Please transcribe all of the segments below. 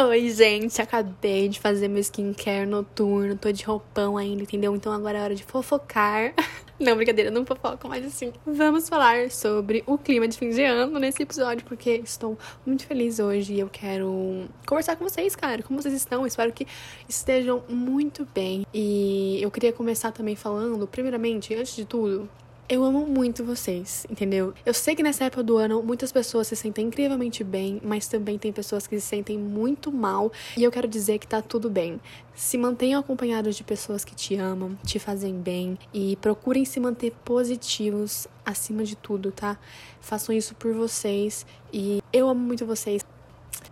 Oi, gente, acabei de fazer meu skincare noturno, tô de roupão ainda, entendeu? Então agora é hora de fofocar. Não, brincadeira, não fofoco, mas assim, vamos falar sobre o clima de fim de ano nesse episódio, porque estou muito feliz hoje e eu quero conversar com vocês, cara. Como vocês estão? Espero que estejam muito bem. E eu queria começar também falando, primeiramente, antes de tudo, eu amo muito vocês, entendeu? Eu sei que nessa época do ano muitas pessoas se sentem incrivelmente bem, mas também tem pessoas que se sentem muito mal, e eu quero dizer que tá tudo bem. Se mantenham acompanhados de pessoas que te amam, te fazem bem e procurem se manter positivos acima de tudo, tá? Façam isso por vocês e eu amo muito vocês.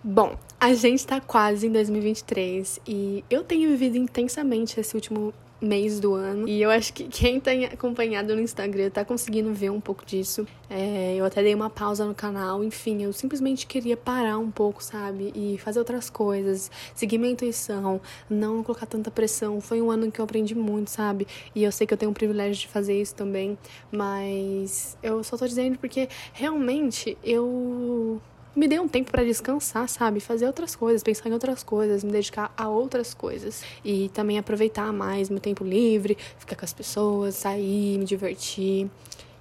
Bom, a gente tá quase em 2023 e eu tenho vivido intensamente esse último mês do ano. E eu acho que quem tem acompanhado no Instagram tá conseguindo ver um pouco disso. É, eu até dei uma pausa no canal, enfim, eu simplesmente queria parar um pouco, sabe? E fazer outras coisas, seguir minha intuição, não colocar tanta pressão. Foi um ano que eu aprendi muito, sabe? E eu sei que eu tenho o privilégio de fazer isso também, mas eu só tô dizendo porque realmente eu me dê um tempo para descansar, sabe? Fazer outras coisas, pensar em outras coisas, me dedicar a outras coisas. E também aproveitar mais meu tempo livre, ficar com as pessoas, sair, me divertir.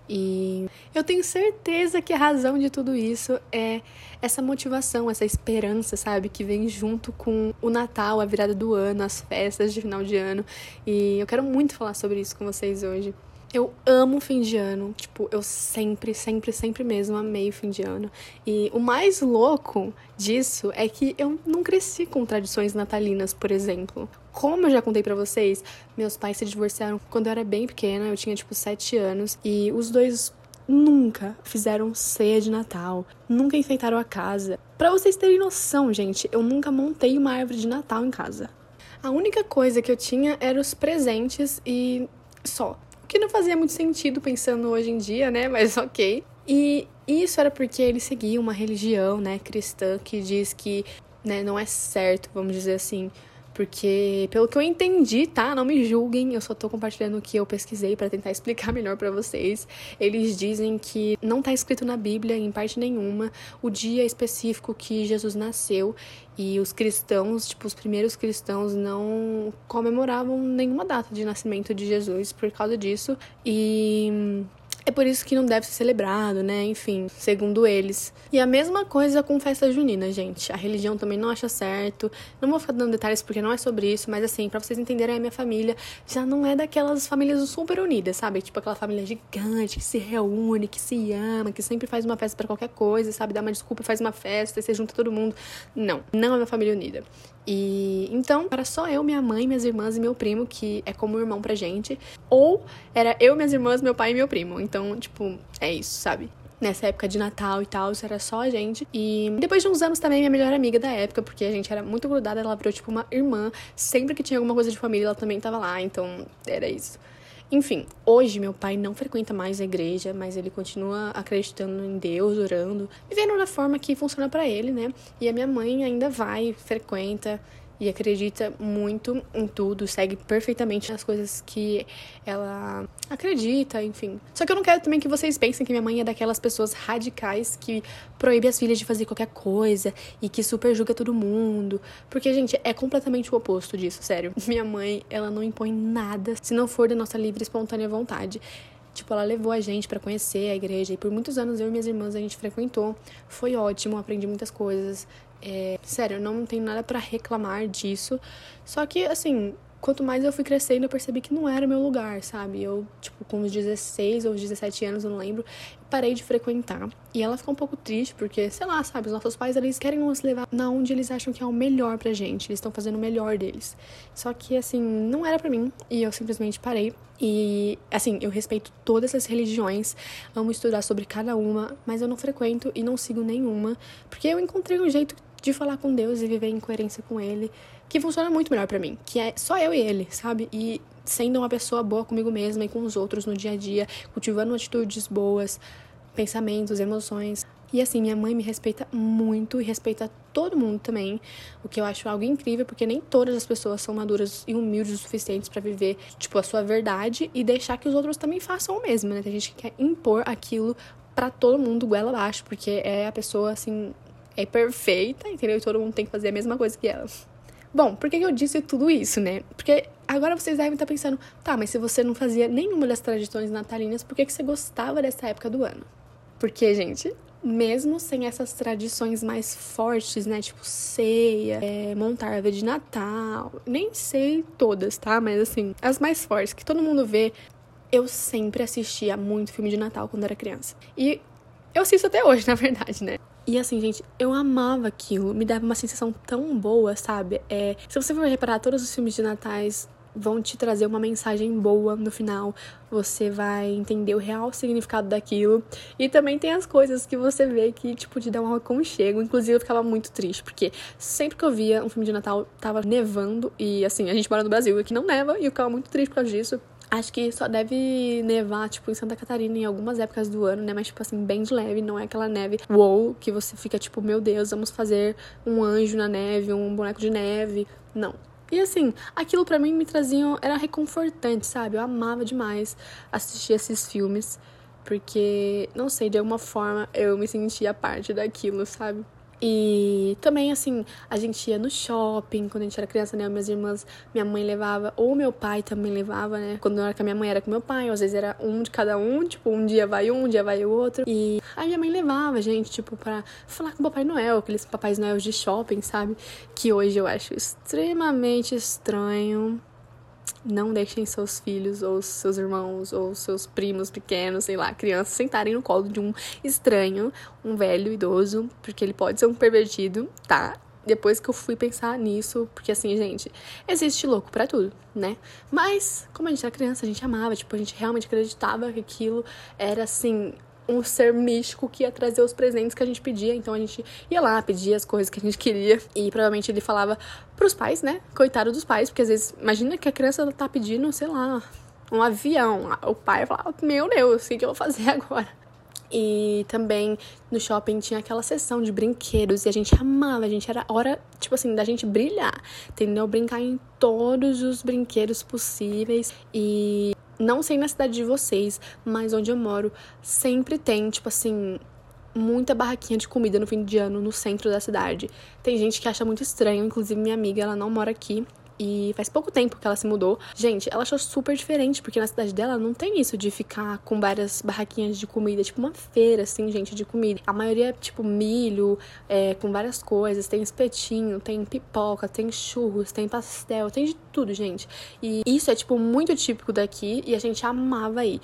E eu tenho certeza que a razão de tudo isso é essa motivação, essa esperança, sabe? Que vem junto com o Natal, a virada do ano, as festas de final de ano. E eu quero muito falar sobre isso com vocês hoje. Eu amo fim de ano. Tipo, eu sempre, sempre, sempre mesmo amei fim de ano. E o mais louco disso é que eu não cresci com tradições natalinas, por exemplo. Como eu já contei para vocês, meus pais se divorciaram quando eu era bem pequena, eu tinha tipo 7 anos, e os dois nunca fizeram ceia de Natal, nunca enfeitaram a casa. Para vocês terem noção, gente, eu nunca montei uma árvore de Natal em casa. A única coisa que eu tinha eram os presentes e só. O que não fazia muito sentido pensando hoje em dia, né? Mas ok. E isso era porque ele seguia uma religião, né, cristã, que diz que né, não é certo, vamos dizer assim, porque, pelo que eu entendi, tá? Não me julguem, eu só tô compartilhando o que eu pesquisei para tentar explicar melhor para vocês. Eles dizem que não tá escrito na Bíblia, em parte nenhuma, o dia específico que Jesus nasceu. E os cristãos, tipo, os primeiros cristãos não comemoravam nenhuma data de nascimento de Jesus por causa disso. E é por isso que não deve ser celebrado, né? Enfim, segundo eles. E a mesma coisa com festa junina, gente. A religião também não acha certo. Não vou ficar dando detalhes porque não é sobre isso, mas assim, para vocês entenderem, a minha família já não é daquelas famílias super unidas, sabe? Tipo aquela família gigante que se reúne, que se ama, que sempre faz uma festa para qualquer coisa, sabe? Dá uma desculpa, faz uma festa e você junta todo mundo. Não, não é uma família unida. E então era só eu, minha mãe, minhas irmãs e meu primo, que é como irmão pra gente. Ou era eu, minhas irmãs, meu pai e meu primo. Então, tipo, é isso, sabe? Nessa época de Natal e tal, isso era só a gente. E depois de uns anos também, minha melhor amiga da época, porque a gente era muito grudada, ela virou tipo uma irmã. Sempre que tinha alguma coisa de família, ela também tava lá. Então, era isso. Enfim, hoje meu pai não frequenta mais a igreja, mas ele continua acreditando em Deus, orando, vivendo da forma que funciona para ele, né? E a minha mãe ainda vai, frequenta e acredita muito em tudo, segue perfeitamente as coisas que ela acredita, enfim. Só que eu não quero também que vocês pensem que minha mãe é daquelas pessoas radicais que proíbe as filhas de fazer qualquer coisa e que super julga todo mundo. Porque, gente, é completamente o oposto disso, sério. Minha mãe, ela não impõe nada se não for da nossa livre e espontânea vontade. Tipo, ela levou a gente para conhecer a igreja e por muitos anos eu e minhas irmãs a gente frequentou. Foi ótimo, aprendi muitas coisas. É, sério, não tenho nada para reclamar disso. Só que, assim, quanto mais eu fui crescendo, eu percebi que não era meu lugar, sabe? Eu, tipo, com uns 16 ou 17 anos, eu não lembro, parei de frequentar. E ela ficou um pouco triste, porque, sei lá, sabe, os nossos pais, eles querem nos levar na onde eles acham que é o melhor pra gente. Eles estão fazendo o melhor deles. Só que, assim, não era para mim. E eu simplesmente parei. E, assim, eu respeito todas as religiões, amo estudar sobre cada uma, mas eu não frequento e não sigo nenhuma, porque eu encontrei um jeito de falar com Deus e viver em coerência com Ele, que funciona muito melhor para mim, que é só eu e Ele, sabe? E sendo uma pessoa boa comigo mesma e com os outros no dia a dia, cultivando atitudes boas, pensamentos, emoções. E assim, minha mãe me respeita muito e respeita todo mundo também, o que eu acho algo incrível, porque nem todas as pessoas são maduras e humildes o suficiente para viver, tipo, a sua verdade e deixar que os outros também façam o mesmo, né? Tem gente que quer impor aquilo para todo mundo goela abaixo, porque é a pessoa assim é perfeita, entendeu? E todo mundo tem que fazer a mesma coisa que ela. Bom, por que eu disse tudo isso, né? Porque agora vocês devem estar pensando, tá, mas se você não fazia nenhuma das tradições natalinas, por que, que você gostava dessa época do ano? Porque, gente, mesmo sem essas tradições mais fortes, né? Tipo ceia, é, montar árvore de Natal. Nem sei todas, tá? Mas assim, as mais fortes, que todo mundo vê. Eu sempre assistia muito filme de Natal quando era criança. E eu assisto até hoje, na verdade, né? E assim, gente, eu amava aquilo. Me dava uma sensação tão boa, sabe? É, se você for reparar, todos os filmes de Natais vão te trazer uma mensagem boa no final. Você vai entender o real significado daquilo. E também tem as coisas que você vê que, tipo, te dá um aconchego. Inclusive, eu ficava muito triste, porque sempre que eu via um filme de Natal, tava nevando. E assim, a gente mora no Brasil, aqui não neva, e eu ficava muito triste por causa disso. Acho que só deve nevar, tipo, em Santa Catarina em algumas épocas do ano, né? Mas, tipo assim, bem de leve, não é aquela neve wow, que você fica, tipo, meu Deus, vamos fazer um anjo na neve, um boneco de neve. Não. E assim, aquilo para mim me trazia. Era reconfortante, sabe? Eu amava demais assistir esses filmes. Porque, não sei, de alguma forma eu me sentia parte daquilo, sabe? E também, assim, a gente ia no shopping quando a gente era criança, né? Minhas irmãs, minha mãe levava, ou meu pai também levava, né? Quando era com a minha mãe era com meu pai, às vezes era um de cada um, tipo, um dia vai um, um dia vai o outro. E a minha mãe levava a gente, tipo, pra falar com o Papai Noel, aqueles Papais Noel de shopping, sabe? Que hoje eu acho extremamente estranho não deixem seus filhos ou seus irmãos ou seus primos pequenos, sei lá, crianças sentarem no colo de um estranho, um velho idoso, porque ele pode ser um pervertido, tá? Depois que eu fui pensar nisso, porque assim, gente, existe louco para tudo, né? Mas, como a gente era criança, a gente amava, tipo, a gente realmente acreditava que aquilo era assim, um ser místico que ia trazer os presentes que a gente pedia. Então a gente ia lá, pedia as coisas que a gente queria. E provavelmente ele falava pros pais, né? Coitado dos pais, porque às vezes, imagina que a criança tá pedindo, sei lá, um avião. O pai falava, meu Deus, o que eu vou fazer agora? E também no shopping tinha aquela sessão de brinquedos e a gente amava, a gente era hora, tipo assim, da gente brilhar, entendeu? Brincar em todos os brinquedos possíveis e não sei na cidade de vocês, mas onde eu moro, sempre tem, tipo assim, muita barraquinha de comida no fim de ano no centro da cidade. Tem gente que acha muito estranho, inclusive minha amiga, ela não mora aqui, e faz pouco tempo que ela se mudou. Gente, ela achou super diferente, porque na cidade dela não tem isso de ficar com várias barraquinhas de comida, tipo uma feira, assim, gente, de comida. A maioria é tipo milho, é, com várias coisas. Tem espetinho, tem pipoca, tem churros, tem pastel, tem de tudo, gente. E isso é, tipo, muito típico daqui e a gente amava ir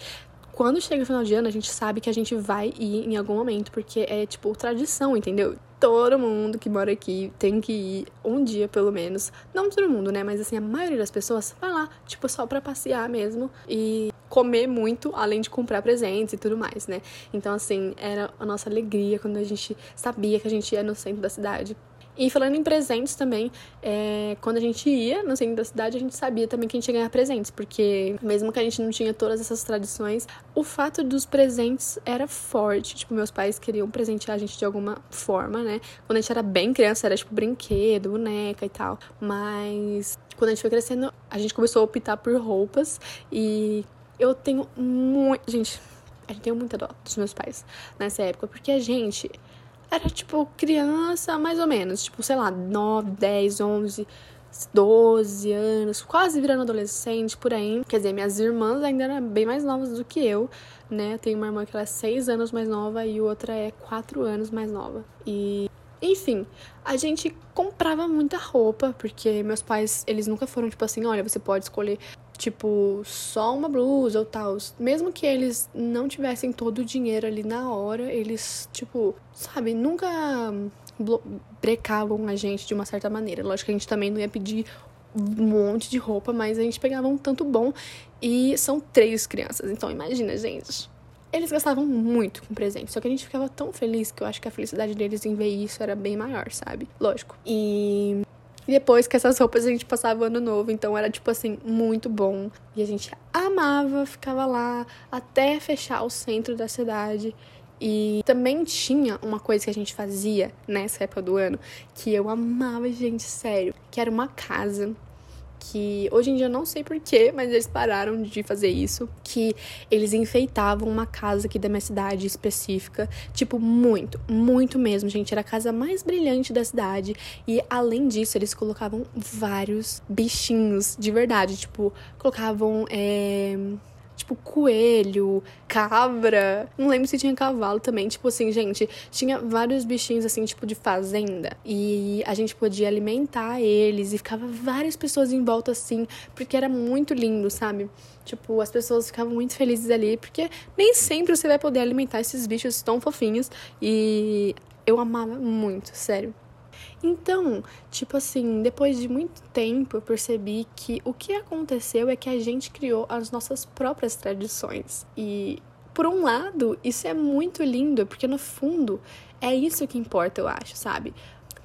quando chega o final de ano, a gente sabe que a gente vai ir em algum momento, porque é tipo tradição, entendeu? todo mundo que mora aqui tem que ir um dia pelo menos. Não todo mundo, né? Mas assim, a maioria das pessoas vai lá, tipo, só pra passear mesmo e comer muito, além de comprar presentes e tudo mais, né? Então, assim, era a nossa alegria quando a gente sabia que a gente ia no centro da cidade e falando em presentes também, é, quando a gente ia no centro da cidade, a gente sabia também que a gente ia ganhar presentes, porque mesmo que a gente não tinha todas essas tradições, o fato dos presentes era forte. Tipo, meus pais queriam presentear a gente de alguma forma, né? Quando a gente era bem criança, era tipo brinquedo, boneca e tal. Mas quando a gente foi crescendo, a gente começou a optar por roupas e eu tenho muito. Gente, a gente tem muita dó dos meus pais nessa época, porque a gente era tipo criança, mais ou menos, tipo, sei lá, 9, 10, 11, 12 anos, quase virando adolescente por aí. Quer dizer, minhas irmãs ainda eram bem mais novas do que eu, né? Tenho uma irmã que ela é 6 anos mais nova e outra é 4 anos mais nova. E enfim, a gente comprava muita roupa, porque meus pais, eles nunca foram tipo assim, olha, você pode escolher tipo, só uma blusa ou tal. Mesmo que eles não tivessem todo o dinheiro ali na hora, eles, tipo, sabe, nunca brecavam a gente de uma certa maneira. Lógico que a gente também não ia pedir um monte de roupa, mas a gente pegava um tanto bom. E são três crianças, então imagina, gente. Eles gastavam muito com presente, só que a gente ficava tão feliz que eu acho que a felicidade deles em ver isso era bem maior, sabe? Lógico. E e depois que essas roupas a gente passava o ano novo, então era tipo assim, muito bom. E a gente amava, ficava lá até fechar o centro da cidade. E também tinha uma coisa que a gente fazia nessa época do ano que eu amava, gente, sério, que era uma casa que hoje em dia não sei porquê, mas eles pararam de fazer isso. Que eles enfeitavam uma casa aqui da minha cidade específica. Tipo, muito, muito mesmo, gente. Era a casa mais brilhante da cidade. E além disso, eles colocavam vários bichinhos de verdade. Tipo, colocavam. É tipo coelho, cabra. Não lembro se tinha cavalo também. Tipo assim, gente, tinha vários bichinhos assim, tipo de fazenda. E a gente podia alimentar eles e ficava várias pessoas em volta assim, porque era muito lindo, sabe? Tipo, as pessoas ficavam muito felizes ali, porque nem sempre você vai poder alimentar esses bichos tão fofinhos. E eu amava muito, sério. Então, tipo assim, depois de muito tempo eu percebi que o que aconteceu é que a gente criou as nossas próprias tradições. E por um lado, isso é muito lindo, porque no fundo é isso que importa, eu acho, sabe?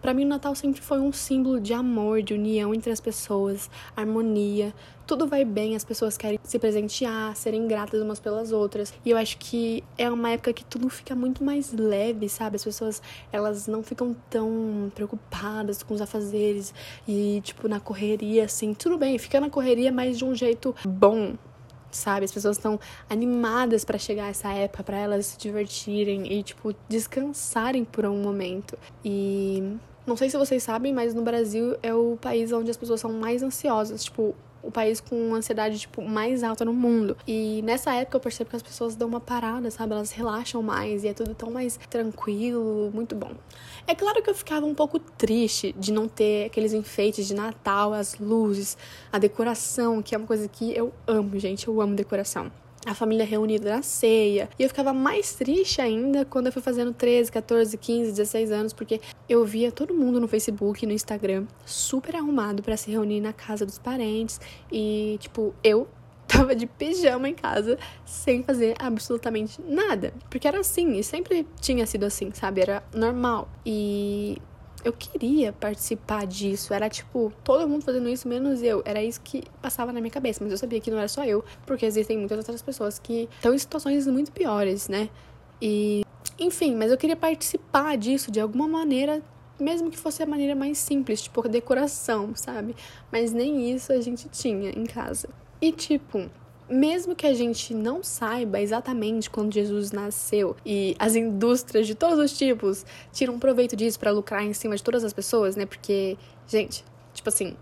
Para mim, o Natal sempre foi um símbolo de amor, de união entre as pessoas, harmonia. Tudo vai bem, as pessoas querem se presentear, serem gratas umas pelas outras. E eu acho que é uma época que tudo fica muito mais leve, sabe? As pessoas, elas não ficam tão preocupadas com os afazeres e, tipo, na correria, assim. Tudo bem, fica na correria, mas de um jeito bom, sabe? As pessoas estão animadas para chegar essa época, para elas se divertirem e, tipo, descansarem por um momento. E não sei se vocês sabem, mas no Brasil é o país onde as pessoas são mais ansiosas, tipo, o país com ansiedade tipo mais alta no mundo. E nessa época eu percebo que as pessoas dão uma parada, sabe? Elas relaxam mais e é tudo tão mais tranquilo, muito bom. É claro que eu ficava um pouco triste de não ter aqueles enfeites de Natal, as luzes, a decoração, que é uma coisa que eu amo, gente. Eu amo decoração a família reunida na ceia. E eu ficava mais triste ainda quando eu fui fazendo 13, 14, 15, 16 anos, porque eu via todo mundo no Facebook no Instagram super arrumado para se reunir na casa dos parentes e, tipo, eu tava de pijama em casa sem fazer absolutamente nada. Porque era assim, e sempre tinha sido assim, sabe? Era normal. E eu queria participar disso. Era tipo, todo mundo fazendo isso, menos eu. Era isso que passava na minha cabeça. Mas eu sabia que não era só eu, porque existem muitas outras pessoas que estão em situações muito piores, né? E. Enfim, mas eu queria participar disso de alguma maneira, mesmo que fosse a maneira mais simples, tipo decoração, sabe? Mas nem isso a gente tinha em casa. E tipo, mesmo que a gente não saiba exatamente quando Jesus nasceu e as indústrias de todos os tipos tiram proveito disso para lucrar em cima de todas as pessoas, né? Porque, gente, tipo assim,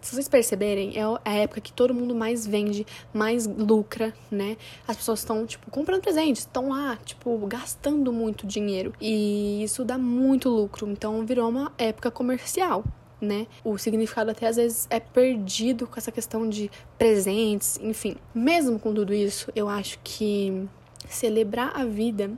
se vocês perceberem, é a época que todo mundo mais vende, mais lucra, né? As pessoas estão, tipo, comprando presentes, estão lá, tipo, gastando muito dinheiro. E isso dá muito lucro. Então virou uma época comercial né? O significado até às vezes é perdido com essa questão de presentes, enfim. Mesmo com tudo isso, eu acho que celebrar a vida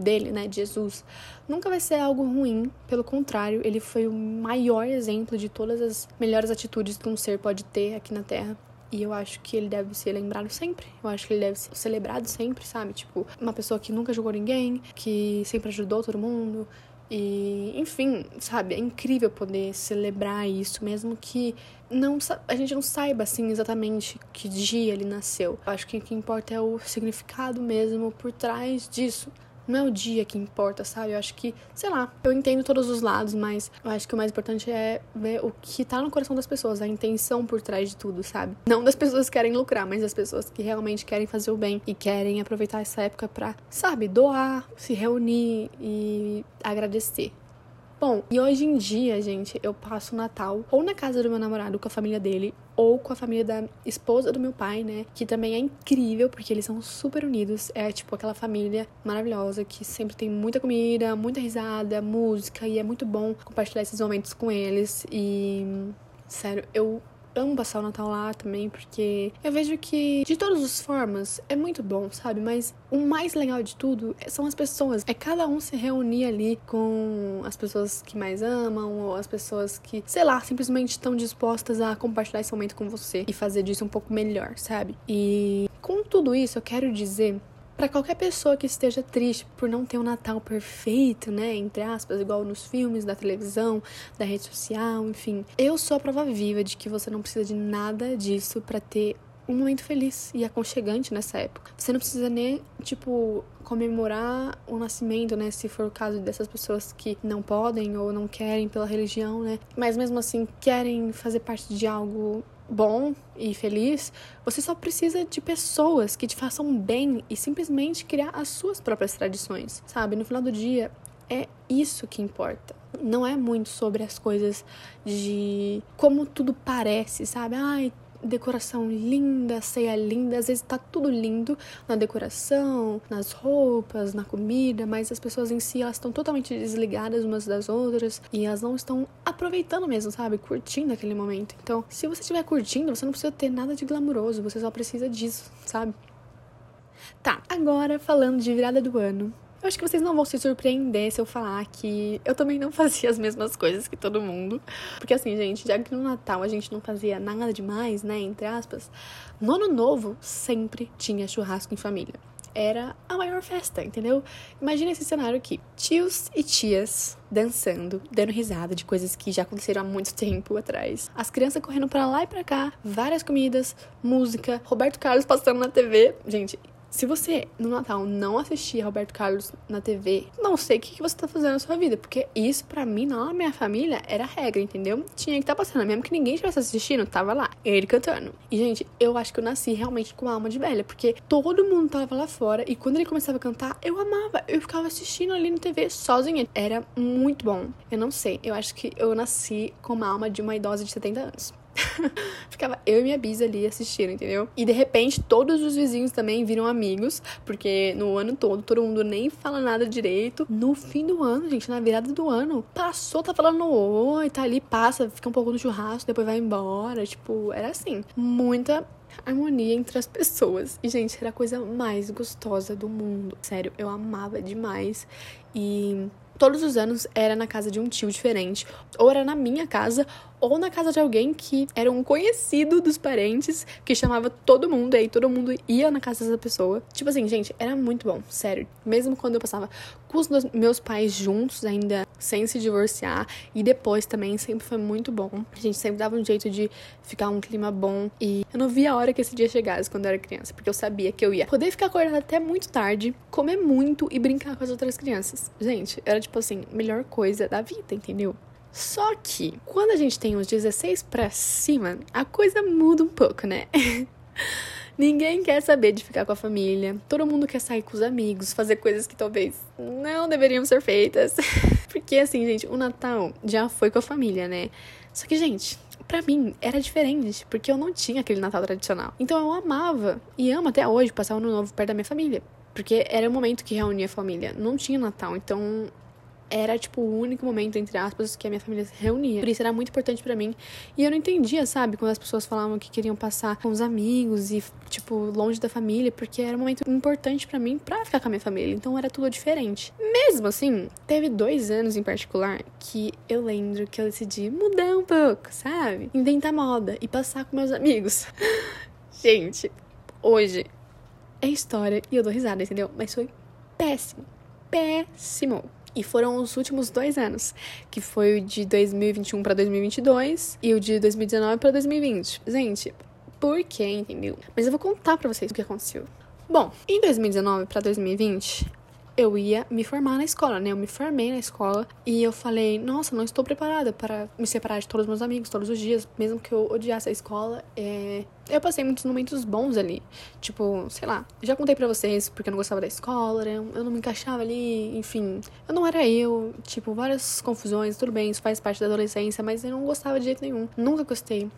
dele, né, de Jesus, nunca vai ser algo ruim, pelo contrário, ele foi o maior exemplo de todas as melhores atitudes que um ser pode ter aqui na Terra. E eu acho que ele deve ser lembrado sempre. Eu acho que ele deve ser celebrado sempre, sabe? Tipo, uma pessoa que nunca julgou ninguém, que sempre ajudou todo mundo, e, enfim, sabe, é incrível poder celebrar isso, mesmo que não a gente não saiba assim exatamente que dia ele nasceu. Eu acho que o que importa é o significado mesmo por trás disso não é o dia que importa, sabe? Eu acho que, sei lá, eu entendo todos os lados, mas eu acho que o mais importante é ver o que tá no coração das pessoas, a intenção por trás de tudo, sabe? Não das pessoas que querem lucrar, mas das pessoas que realmente querem fazer o bem e querem aproveitar essa época pra, sabe, doar, se reunir e agradecer. Bom, e hoje em dia, gente, eu passo o Natal ou na casa do meu namorado com a família dele, ou com a família da esposa do meu pai, né? Que também é incrível, porque eles são super unidos. É tipo aquela família maravilhosa que sempre tem muita comida, muita risada, música, e é muito bom compartilhar esses momentos com eles. E. Sério, eu amo passar o Natal lá também, porque eu vejo que, de todas as formas, é muito bom, sabe? Mas o mais legal de tudo são as pessoas. É cada um se reunir ali com as pessoas que mais amam, ou as pessoas que, sei lá, simplesmente estão dispostas a compartilhar esse momento com você e fazer disso um pouco melhor, sabe? E com tudo isso, eu quero dizer para qualquer pessoa que esteja triste por não ter um Natal perfeito, né, entre aspas, igual nos filmes, da televisão, da rede social, enfim. Eu sou a prova viva de que você não precisa de nada disso para ter um momento feliz e aconchegante nessa época. Você não precisa nem, tipo, comemorar o nascimento, né? Se for o caso dessas pessoas que não podem ou não querem pela religião, né? Mas mesmo assim querem fazer parte de algo bom e feliz, você só precisa de pessoas que te façam bem e simplesmente criar as suas próprias tradições, sabe? No final do dia, é isso que importa. Não é muito sobre as coisas de como tudo parece, sabe? Ai, decoração linda, ceia linda. Às vezes tá tudo lindo na decoração, nas roupas, na comida, mas as pessoas em si elas estão totalmente desligadas umas das outras e elas não estão aproveitando mesmo, sabe? Curtindo aquele momento. Então, se você estiver curtindo, você não precisa ter nada de glamouroso, você só precisa disso, sabe? Tá, agora falando de virada do ano. Eu acho que vocês não vão se surpreender se eu falar que eu também não fazia as mesmas coisas que todo mundo. Porque assim, gente, já que no Natal a gente não fazia nada demais, né, entre aspas, no Ano Novo sempre tinha churrasco em família. Era a maior festa, entendeu? Imagina esse cenário aqui: tios e tias dançando, dando risada de coisas que já aconteceram há muito tempo atrás. As crianças correndo para lá e para cá, várias comidas, música, Roberto Carlos passando na TV. Gente, se você, no Natal, não assistia Roberto Carlos na TV, não sei o que você tá fazendo na sua vida. Porque isso, para mim, na minha família, era regra, entendeu? Tinha que estar tá passando. Mesmo que ninguém estivesse assistindo, tava lá. Ele cantando. E, gente, eu acho que eu nasci realmente com uma alma de velha. Porque todo mundo tava lá fora. E quando ele começava a cantar, eu amava. Eu ficava assistindo ali no TV sozinha. Era muito bom. Eu não sei. Eu acho que eu nasci com uma alma de uma idosa de 70 anos. Ficava eu e minha bisa ali assistindo, entendeu? E de repente todos os vizinhos também viram amigos, porque no ano todo todo mundo nem fala nada direito. No fim do ano, gente, na virada do ano, passou, tá falando oi, tá ali, passa, fica um pouco no churrasco, depois vai embora. Tipo, era assim. Muita harmonia entre as pessoas. E, gente, era a coisa mais gostosa do mundo. Sério, eu amava demais. E todos os anos era na casa de um tio diferente. Ou era na minha casa, ou na casa de alguém que era um conhecido dos parentes, que chamava todo mundo, e aí todo mundo ia na casa dessa pessoa. Tipo assim, gente, era muito bom, sério. Mesmo quando eu passava com os meus pais juntos, ainda sem se divorciar, e depois também sempre foi muito bom. A gente sempre dava um jeito de ficar um clima bom, e eu não via a hora que esse dia chegasse quando eu era criança, porque eu sabia que eu ia poder ficar acordada até muito tarde, comer muito e brincar com as outras crianças. Gente, era tipo assim, melhor coisa da vida, entendeu? Só que quando a gente tem uns 16 pra cima, a coisa muda um pouco, né? Ninguém quer saber de ficar com a família. Todo mundo quer sair com os amigos, fazer coisas que talvez não deveriam ser feitas. Porque assim, gente, o Natal já foi com a família, né? Só que, gente, para mim era diferente, porque eu não tinha aquele Natal tradicional. Então eu amava e amo até hoje passar o ano novo perto da minha família. Porque era o momento que reunia a família. Não tinha Natal, então era, tipo, o único momento, entre aspas, que a minha família se reunia. Por isso era muito importante para mim. E eu não entendia, sabe, quando as pessoas falavam que queriam passar com os amigos e, tipo, longe da família, porque era um momento importante para mim pra ficar com a minha família. Então era tudo diferente. Mesmo assim, teve dois anos em particular que eu lembro que eu decidi mudar um pouco, sabe? Inventar moda e passar com meus amigos. Gente, hoje é história e eu dou risada, entendeu? Mas foi péssimo. Péssimo. E foram os últimos dois anos, que foi o de 2021 para 2022 e o de 2019 para 2020. Gente, por quê, entendeu? Mas eu vou contar para vocês o que aconteceu. Bom, em 2019 para 2020, eu ia me formar na escola, né? Eu me formei na escola e eu falei, nossa, não estou preparada para me separar de todos os meus amigos todos os dias, mesmo que eu odiasse a escola. É... Eu passei muitos momentos bons ali. Tipo, sei lá, já contei para vocês porque eu não gostava da escola, né? Eu não me encaixava ali, enfim. Eu não era eu, tipo, várias confusões, tudo bem, isso faz parte da adolescência, mas eu não gostava de jeito nenhum. Nunca gostei.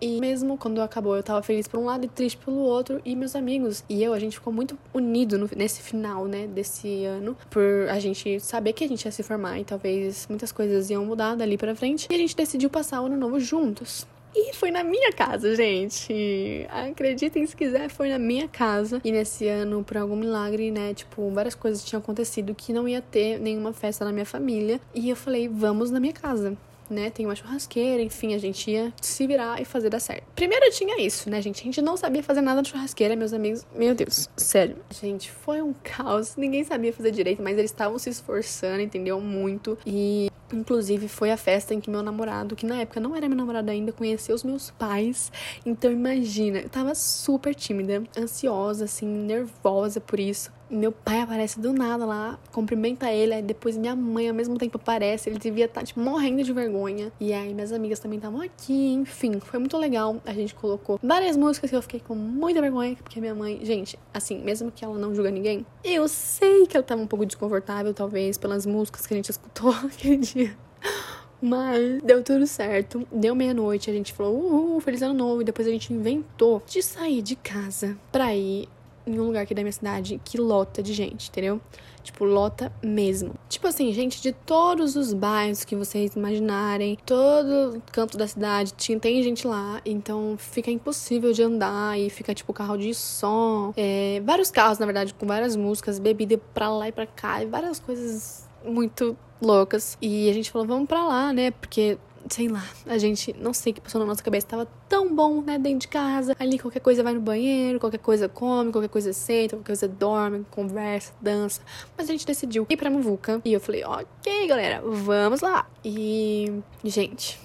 E mesmo quando acabou, eu tava feliz por um lado e triste pelo outro. E meus amigos e eu, a gente ficou muito unido no, nesse final, né, desse ano. Por a gente saber que a gente ia se formar e talvez muitas coisas iam mudar dali pra frente. E a gente decidiu passar o ano novo juntos. E foi na minha casa, gente. Acreditem se quiser, foi na minha casa. E nesse ano, por algum milagre, né? Tipo, várias coisas tinham acontecido que não ia ter nenhuma festa na minha família. E eu falei, vamos na minha casa né? Tem uma churrasqueira, enfim, a gente ia se virar e fazer dar certo. Primeiro tinha isso, né, gente? A gente não sabia fazer nada de churrasqueira, meus amigos. Meu Deus, sério. Gente, foi um caos. Ninguém sabia fazer direito, mas eles estavam se esforçando, entendeu? Muito. E Inclusive, foi a festa em que meu namorado, que na época não era meu namorado ainda, conheceu os meus pais. Então, imagina, eu tava super tímida, ansiosa, assim, nervosa por isso. Meu pai aparece do nada lá, cumprimenta ele, aí depois minha mãe ao mesmo tempo aparece. Ele devia estar, tá, tipo, morrendo de vergonha. E aí minhas amigas também estavam aqui, enfim, foi muito legal. A gente colocou várias músicas que eu fiquei com muita vergonha, porque minha mãe, gente, assim, mesmo que ela não julga ninguém, eu sei que ela tava um pouco desconfortável, talvez, pelas músicas que a gente escutou aquele dia. Mas deu tudo certo. Deu meia-noite, a gente falou, uhul, feliz ano novo. E depois a gente inventou de sair de casa pra ir em um lugar aqui da minha cidade que lota de gente, entendeu? Tipo, lota mesmo. Tipo assim, gente de todos os bairros que vocês imaginarem, todo canto da cidade, tem gente lá, então fica impossível de andar e fica tipo carro de som, é, vários carros, na verdade, com várias músicas, bebida pra lá e pra cá, e várias coisas muito loucas. E a gente falou, vamos pra lá, né? Porque sei lá, a gente não sei o que passou na nossa cabeça, tava tão bom, né, dentro de casa. Ali qualquer coisa vai no banheiro, qualquer coisa come, qualquer coisa senta, qualquer coisa dorme, conversa, dança. Mas a gente decidiu ir pra Muvuca. E eu falei, ok, galera, vamos lá. E, gente,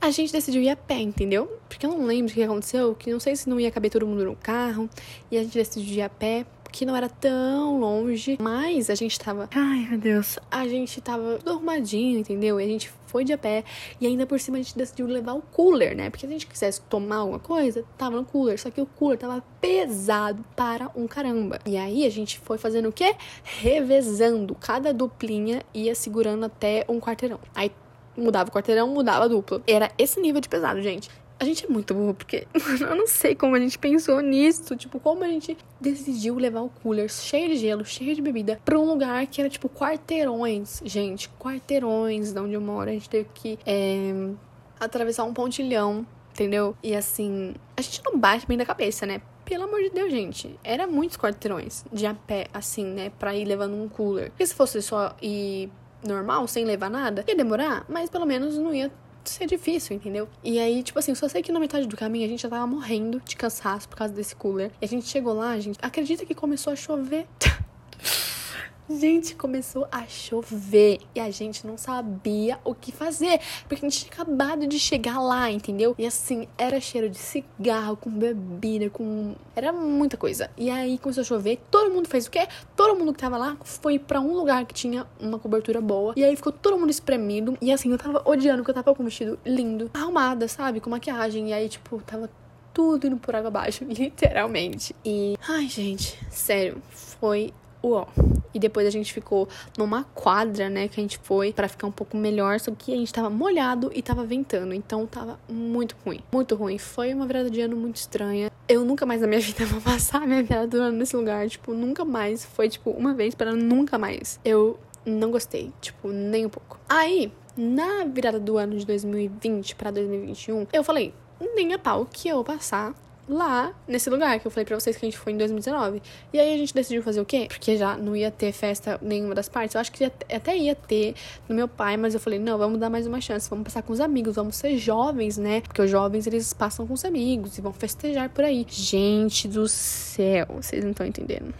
a gente decidiu ir a pé, entendeu? Porque eu não lembro o que aconteceu, que não sei se não ia caber todo mundo no carro. E a gente decidiu ir a pé que não era tão longe, mas a gente tava. Ai, meu Deus. A gente tava dormadinho, entendeu? E a gente foi de a pé. E ainda por cima a gente decidiu levar o cooler, né? Porque se a gente quisesse tomar alguma coisa, tava no cooler. Só que o cooler tava pesado para um caramba. E aí a gente foi fazendo o quê? Revezando. Cada duplinha ia segurando até um quarteirão. Aí mudava o quarteirão, mudava a dupla. Era esse nível de pesado, gente. A gente é muito burro, porque eu não sei como a gente pensou nisso. Tipo, como a gente decidiu levar o cooler cheio de gelo, cheio de bebida, pra um lugar que era, tipo, quarteirões. Gente, quarteirões de onde eu moro. A gente teve que é, atravessar um pontilhão, entendeu? E assim, a gente não bate bem da cabeça, né? Pelo amor de Deus, gente. Era muitos quarteirões de a pé, assim, né? Pra ir levando um cooler. Porque se fosse só ir normal, sem levar nada, ia demorar, mas pelo menos não ia ser difícil, entendeu? E aí, tipo assim, eu só sei que na metade do caminho a gente já tava morrendo de cansaço por causa desse cooler. E a gente chegou lá, gente, acredita que começou a chover? Gente, começou a chover e a gente não sabia o que fazer, porque a gente tinha acabado de chegar lá, entendeu? E assim, era cheiro de cigarro, com bebida, com. Era muita coisa. E aí começou a chover, todo mundo fez o quê? Todo mundo que tava lá foi para um lugar que tinha uma cobertura boa. E aí ficou todo mundo espremido. E assim, eu tava odiando, porque eu tava com um vestido lindo, arrumada, sabe? Com maquiagem. E aí, tipo, tava tudo indo por água abaixo, literalmente. E, ai, gente, sério, foi E depois a gente ficou numa quadra, né, que a gente foi para ficar um pouco melhor, só que a gente tava molhado e tava ventando, então tava muito ruim, muito ruim. Foi uma virada de ano muito estranha. Eu nunca mais na minha vida vou passar minha virada do ano nesse lugar, tipo, nunca mais. Foi tipo uma vez para nunca mais. Eu não gostei, tipo, nem um pouco. Aí, na virada do ano de 2020 para 2021, eu falei, nem a pau que eu vou passar lá nesse lugar que eu falei pra vocês que a gente foi em 2019. E aí a gente decidiu fazer o quê? Porque já não ia ter festa nenhuma das partes. Eu acho que até ia ter no meu pai, mas eu falei, não, vamos dar mais uma chance, vamos passar com os amigos, vamos ser jovens, né? Porque os jovens eles passam com os amigos e vão festejar por aí. Gente do céu, vocês não estão entendendo.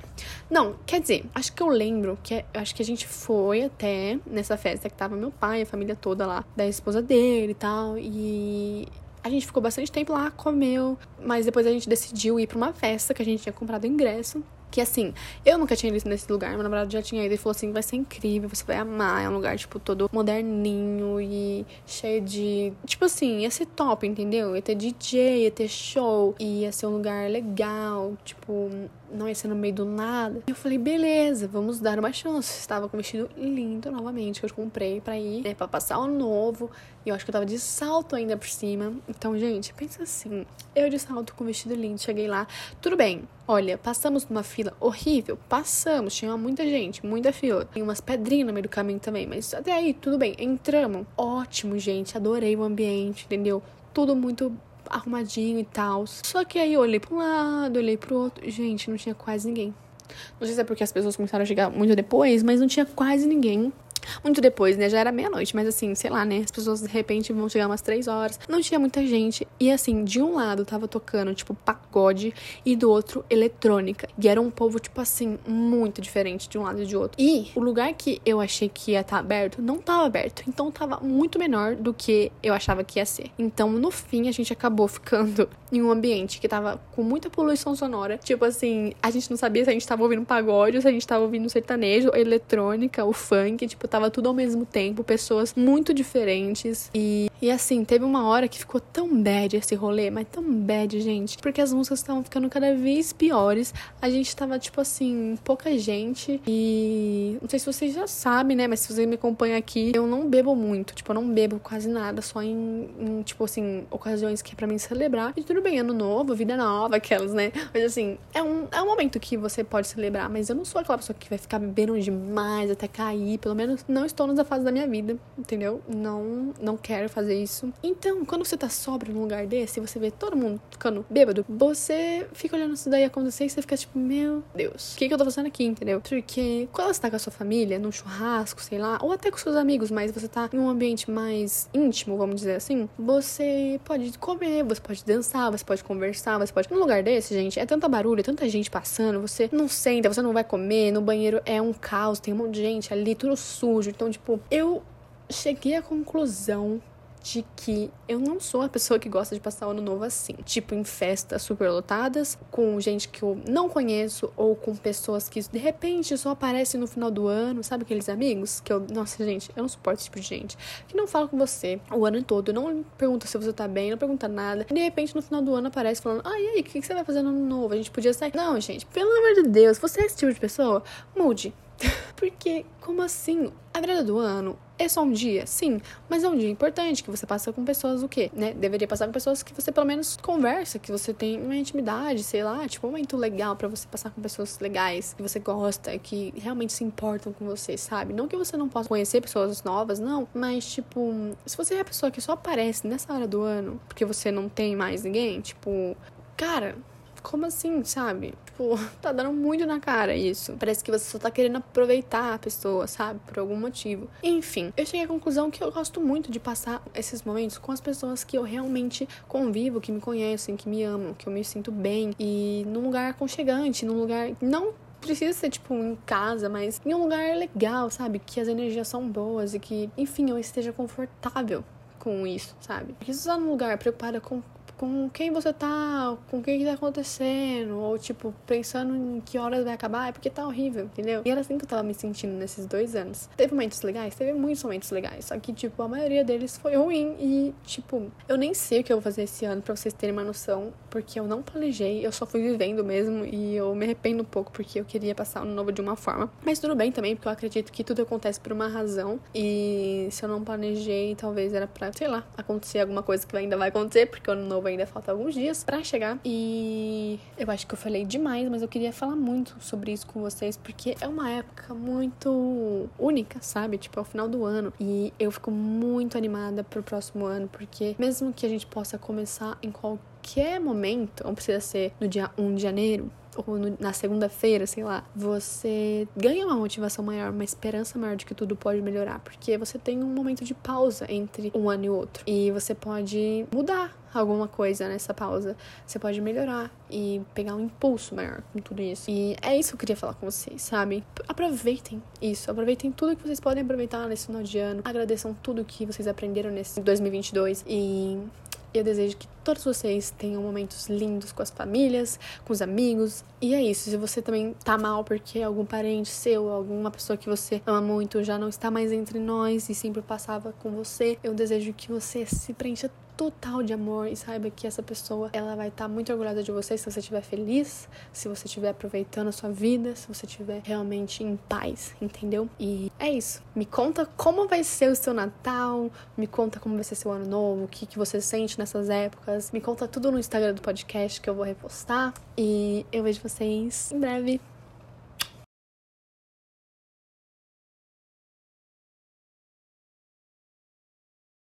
Não, quer dizer, acho que eu lembro que acho que a gente foi até nessa festa que tava meu pai, a família toda lá, da esposa dele e tal. E a gente ficou bastante tempo lá, comeu, mas depois a gente decidiu ir para uma festa que a gente tinha comprado ingresso. Que assim, eu nunca tinha ido nesse lugar, meu namorado já tinha ido e falou assim: vai ser incrível, você vai amar. É um lugar, tipo, todo moderninho e cheio de. Tipo assim, ia ser top, entendeu? Ia ter DJ, ia ter show, ia ser um lugar legal, tipo, não ia ser no meio do nada. Eu falei, beleza, vamos dar uma chance. Estava com um vestido lindo novamente, que eu comprei pra ir, né, pra passar o novo. E eu acho que eu tava de salto ainda por cima. Então, gente, pensa assim, eu de salto com um vestido lindo, cheguei lá, tudo bem. Olha, passamos numa fila horrível, passamos, tinha muita gente, muita fila. Tem umas pedrinhas no meio do caminho também, mas até aí, tudo bem, entramos. Ótimo, gente, adorei o ambiente, entendeu? Tudo muito arrumadinho e tal. Só que aí eu olhei pra um lado, olhei pro outro. Gente, não tinha quase ninguém. Não sei se é porque as pessoas começaram a chegar muito depois, mas não tinha quase ninguém. Muito depois, né? Já era meia-noite, mas assim, sei lá, né? As pessoas de repente vão chegar umas três horas. Não tinha muita gente. E assim, de um lado tava tocando, tipo, pagode, e do outro, eletrônica. E era um povo, tipo assim, muito diferente de um lado e de outro. E o lugar que eu achei que ia estar tá aberto, não tava aberto. Então tava muito menor do que eu achava que ia ser. Então, no fim, a gente acabou ficando em um ambiente que tava com muita poluição sonora. Tipo assim, a gente não sabia se a gente tava ouvindo pagode, se a gente tava ouvindo sertanejo, eletrônica, o funk. Tipo, tava tudo ao mesmo tempo. Pessoas muito diferentes. E, e assim, teve uma hora que ficou tão bad esse rolê, mas tão bad, gente. Porque as músicas estavam ficando cada vez piores. A gente tava, tipo assim, pouca gente. E não sei se vocês já sabem, né? Mas se você me acompanha aqui, eu não bebo muito. Tipo, eu não bebo quase nada. Só em, em tipo assim, ocasiões que é pra mim celebrar. E tudo bem, ano novo, vida nova, aquelas, né? Mas assim, é um, é um momento que você pode celebrar. Mas eu não sou aquela pessoa que vai ficar bebendo demais até cair. Pelo menos não estou nessa fase da minha vida, entendeu? Não, não quero fazer isso. Então, quando você tá sóbrio num lugar desse, você vê todo mundo ficando bêbado, você fica olhando isso daí acontecer e você fica tipo, meu Deus, o que, que eu tô fazendo aqui, entendeu? Porque quando você tá com a sua família, num churrasco, sei lá, ou até com seus amigos, mas você tá em um ambiente mais íntimo, vamos dizer assim, você pode comer, você pode dançar, você pode conversar, você pode. Num lugar desse, gente, é tanta barulho, é tanta gente passando, você não senta, você não vai comer, no banheiro é um caos, tem um monte de gente ali, tudo sujo. Então, tipo, eu cheguei à conclusão de que eu não sou a pessoa que gosta de passar o ano novo assim. Tipo, em festas super lotadas, com gente que eu não conheço, ou com pessoas que de repente só aparecem no final do ano, sabe aqueles amigos? Que eu, nossa, gente, eu não suporto esse tipo de gente. Que não fala com você o ano todo, não pergunta se você tá bem, não pergunta nada. E de repente no final do ano aparece falando: Ah, e aí, o que, que você vai fazer no ano novo? A gente podia sair. Não, gente, pelo amor de Deus, você é esse tipo de pessoa? Mude. Porque, como assim? A virada do ano é só um dia, sim, mas é um dia importante que você passa com pessoas o quê, né? Deveria passar com pessoas que você pelo menos conversa, que você tem uma intimidade, sei lá, tipo um momento legal para você passar com pessoas legais, que você gosta, que realmente se importam com você, sabe? Não que você não possa conhecer pessoas novas, não, mas tipo, se você é a pessoa que só aparece nessa hora do ano, porque você não tem mais ninguém, tipo, cara, como assim, sabe? Tipo, tá dando muito na cara isso. Parece que você só tá querendo aproveitar a pessoa, sabe? Por algum motivo. Enfim, eu cheguei à conclusão que eu gosto muito de passar esses momentos com as pessoas que eu realmente convivo, que me conhecem, que me amam, que eu me sinto bem e num lugar aconchegante, num lugar não precisa ser, tipo, em casa, mas em um lugar legal, sabe? Que as energias são boas e que, enfim, eu esteja confortável com isso, sabe? Porque se você tá num lugar preocupada com com quem você tá, com o que, que tá acontecendo, ou tipo, pensando em que horas vai acabar, é porque tá horrível, entendeu? E era assim que eu tava me sentindo nesses dois anos. Teve momentos legais? Teve muitos momentos legais, só que, tipo, a maioria deles foi ruim e, tipo, eu nem sei o que eu vou fazer esse ano pra vocês terem uma noção, porque eu não planejei, eu só fui vivendo mesmo e eu me arrependo um pouco porque eu queria passar o ano novo de uma forma. Mas tudo bem também, porque eu acredito que tudo acontece por uma razão e se eu não planejei, talvez era pra, sei lá, acontecer alguma coisa que ainda vai acontecer, porque o ano novo ainda falta alguns dias para chegar. E eu acho que eu falei demais, mas eu queria falar muito sobre isso com vocês, porque é uma época muito única, sabe? Tipo, é o final do ano. E eu fico muito animada pro próximo ano, porque mesmo que a gente possa começar em qualquer momento, não precisa ser no dia 1 de janeiro, ou no, na segunda-feira, sei lá, você ganha uma motivação maior, uma esperança maior de que tudo pode melhorar, porque você tem um momento de pausa entre um ano e outro e você pode mudar alguma coisa nessa pausa. Você pode melhorar e pegar um impulso maior com tudo isso. E é isso que eu queria falar com vocês, sabe? Aproveitem isso, aproveitem tudo que vocês podem aproveitar nesse final de ano. Agradeçam tudo que vocês aprenderam nesse 2022 e eu desejo que todos vocês tenham momentos lindos com as famílias, com os amigos. E é isso. Se você também tá mal porque algum parente seu, alguma pessoa que você ama muito já não está mais entre nós e sempre passava com você, eu desejo que você se preencha total de amor e saiba que essa pessoa ela vai estar tá muito orgulhosa de você se você estiver feliz, se você estiver aproveitando a sua vida, se você estiver realmente em paz, entendeu? E é isso. Me conta como vai ser o seu Natal, me conta como vai ser seu ano novo, o que, que você sente nessas épocas. Me conta tudo no Instagram do podcast que eu vou repostar. E eu vejo vocês em breve.